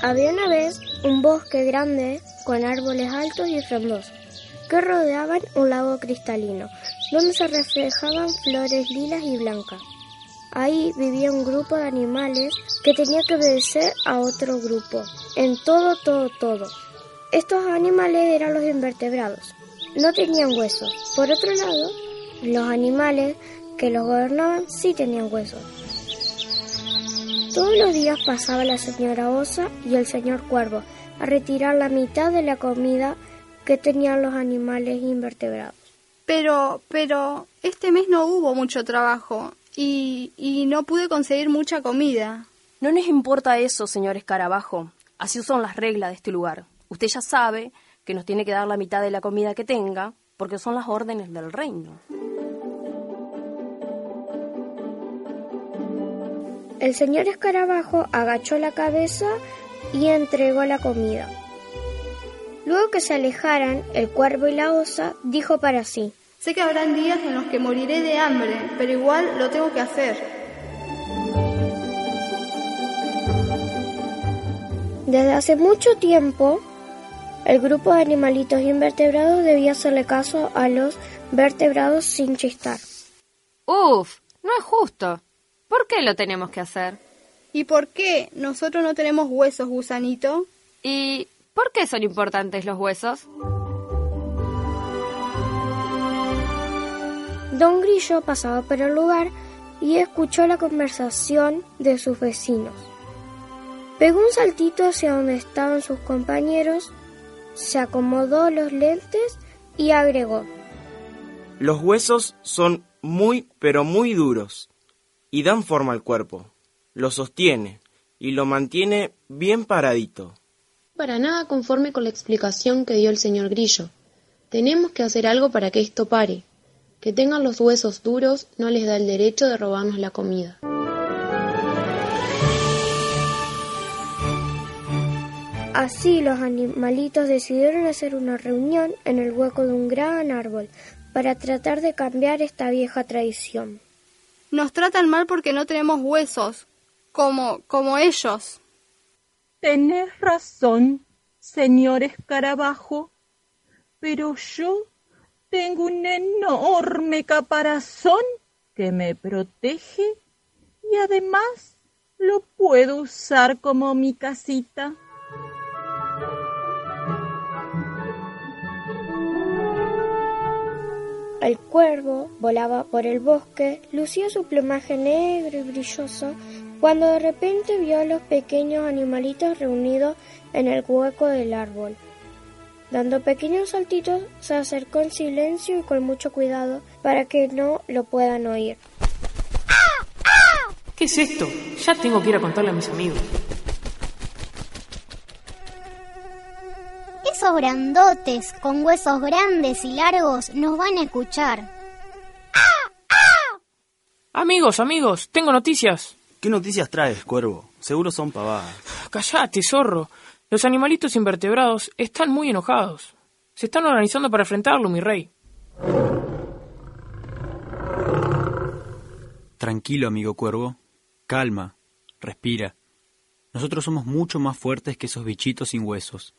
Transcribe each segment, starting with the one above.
Había una vez un bosque grande con árboles altos y frondosos que rodeaban un lago cristalino donde se reflejaban flores lilas y blancas. Ahí vivía un grupo de animales que tenía que obedecer a otro grupo en todo, todo, todo. Estos animales eran los invertebrados. No tenían huesos. Por otro lado, los animales que los gobernaban sí tenían huesos. Todos los días pasaba la señora Osa y el señor Cuervo a retirar la mitad de la comida que tenían los animales invertebrados. Pero, pero, este mes no hubo mucho trabajo y, y no pude conseguir mucha comida. No nos importa eso, señor Escarabajo. Así son las reglas de este lugar. Usted ya sabe que nos tiene que dar la mitad de la comida que tenga, porque son las órdenes del reino. El señor escarabajo agachó la cabeza y entregó la comida. Luego que se alejaran, el cuervo y la osa dijo para sí. Sé que habrán días en los que moriré de hambre, pero igual lo tengo que hacer. Desde hace mucho tiempo, el grupo de animalitos invertebrados debía hacerle caso a los vertebrados sin chistar. Uf, no es justo. ¿Por qué lo tenemos que hacer? ¿Y por qué nosotros no tenemos huesos, gusanito? ¿Y por qué son importantes los huesos? Don Grillo pasaba por el lugar y escuchó la conversación de sus vecinos. Pegó un saltito hacia donde estaban sus compañeros, se acomodó los lentes y agregó. Los huesos son muy, pero muy duros y dan forma al cuerpo. Lo sostiene y lo mantiene bien paradito. Para nada conforme con la explicación que dio el señor Grillo. Tenemos que hacer algo para que esto pare. Que tengan los huesos duros no les da el derecho de robarnos la comida. Así los animalitos decidieron hacer una reunión en el hueco de un gran árbol para tratar de cambiar esta vieja tradición. Nos tratan mal porque no tenemos huesos, como, como ellos. Tenés razón, señor escarabajo, pero yo tengo un enorme caparazón que me protege y además lo puedo usar como mi casita. El cuervo volaba por el bosque, lucía su plumaje negro y brilloso, cuando de repente vio a los pequeños animalitos reunidos en el hueco del árbol. Dando pequeños saltitos, se acercó en silencio y con mucho cuidado para que no lo puedan oír. ¿Qué es esto? Ya tengo que ir a contarle a mis amigos. Esos grandotes con huesos grandes y largos nos van a escuchar. Amigos, amigos, tengo noticias. ¿Qué noticias traes, cuervo? Seguro son pavadas. Callate, zorro. Los animalitos invertebrados están muy enojados. Se están organizando para enfrentarlo, mi rey. Tranquilo, amigo cuervo. Calma. Respira. Nosotros somos mucho más fuertes que esos bichitos sin huesos.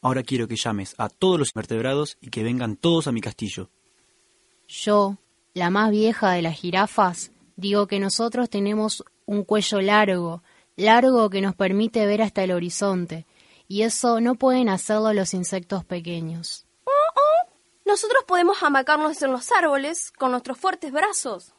Ahora quiero que llames a todos los invertebrados y que vengan todos a mi castillo. Yo, la más vieja de las jirafas, digo que nosotros tenemos un cuello largo, largo que nos permite ver hasta el horizonte, y eso no pueden hacerlo los insectos pequeños. Oh, oh. Nosotros podemos amacarnos en los árboles con nuestros fuertes brazos.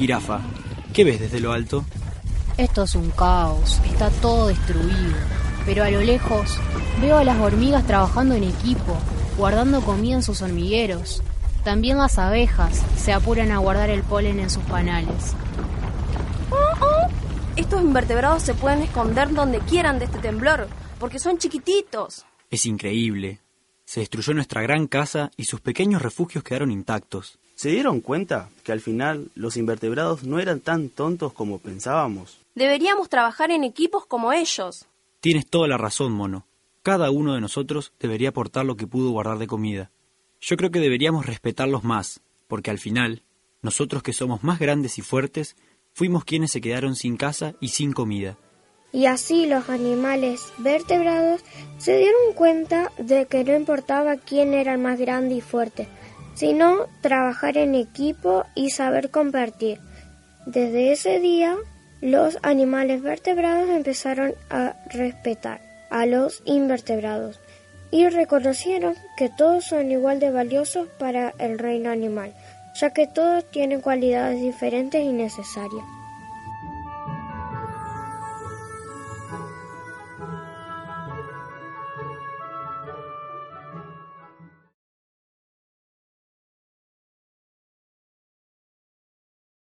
Jirafa, ¿qué ves desde lo alto? Esto es un caos, está todo destruido. Pero a lo lejos veo a las hormigas trabajando en equipo, guardando comida en sus hormigueros. También las abejas se apuran a guardar el polen en sus panales. Oh, oh. Estos invertebrados se pueden esconder donde quieran de este temblor, porque son chiquititos. Es increíble. Se destruyó nuestra gran casa y sus pequeños refugios quedaron intactos. ¿Se dieron cuenta que al final los invertebrados no eran tan tontos como pensábamos? Deberíamos trabajar en equipos como ellos. Tienes toda la razón, mono. Cada uno de nosotros debería aportar lo que pudo guardar de comida. Yo creo que deberíamos respetarlos más, porque al final, nosotros que somos más grandes y fuertes, fuimos quienes se quedaron sin casa y sin comida. Y así los animales vertebrados se dieron cuenta de que no importaba quién era el más grande y fuerte, sino trabajar en equipo y saber compartir. Desde ese día, los animales vertebrados empezaron a respetar a los invertebrados y reconocieron que todos son igual de valiosos para el reino animal, ya que todos tienen cualidades diferentes y necesarias.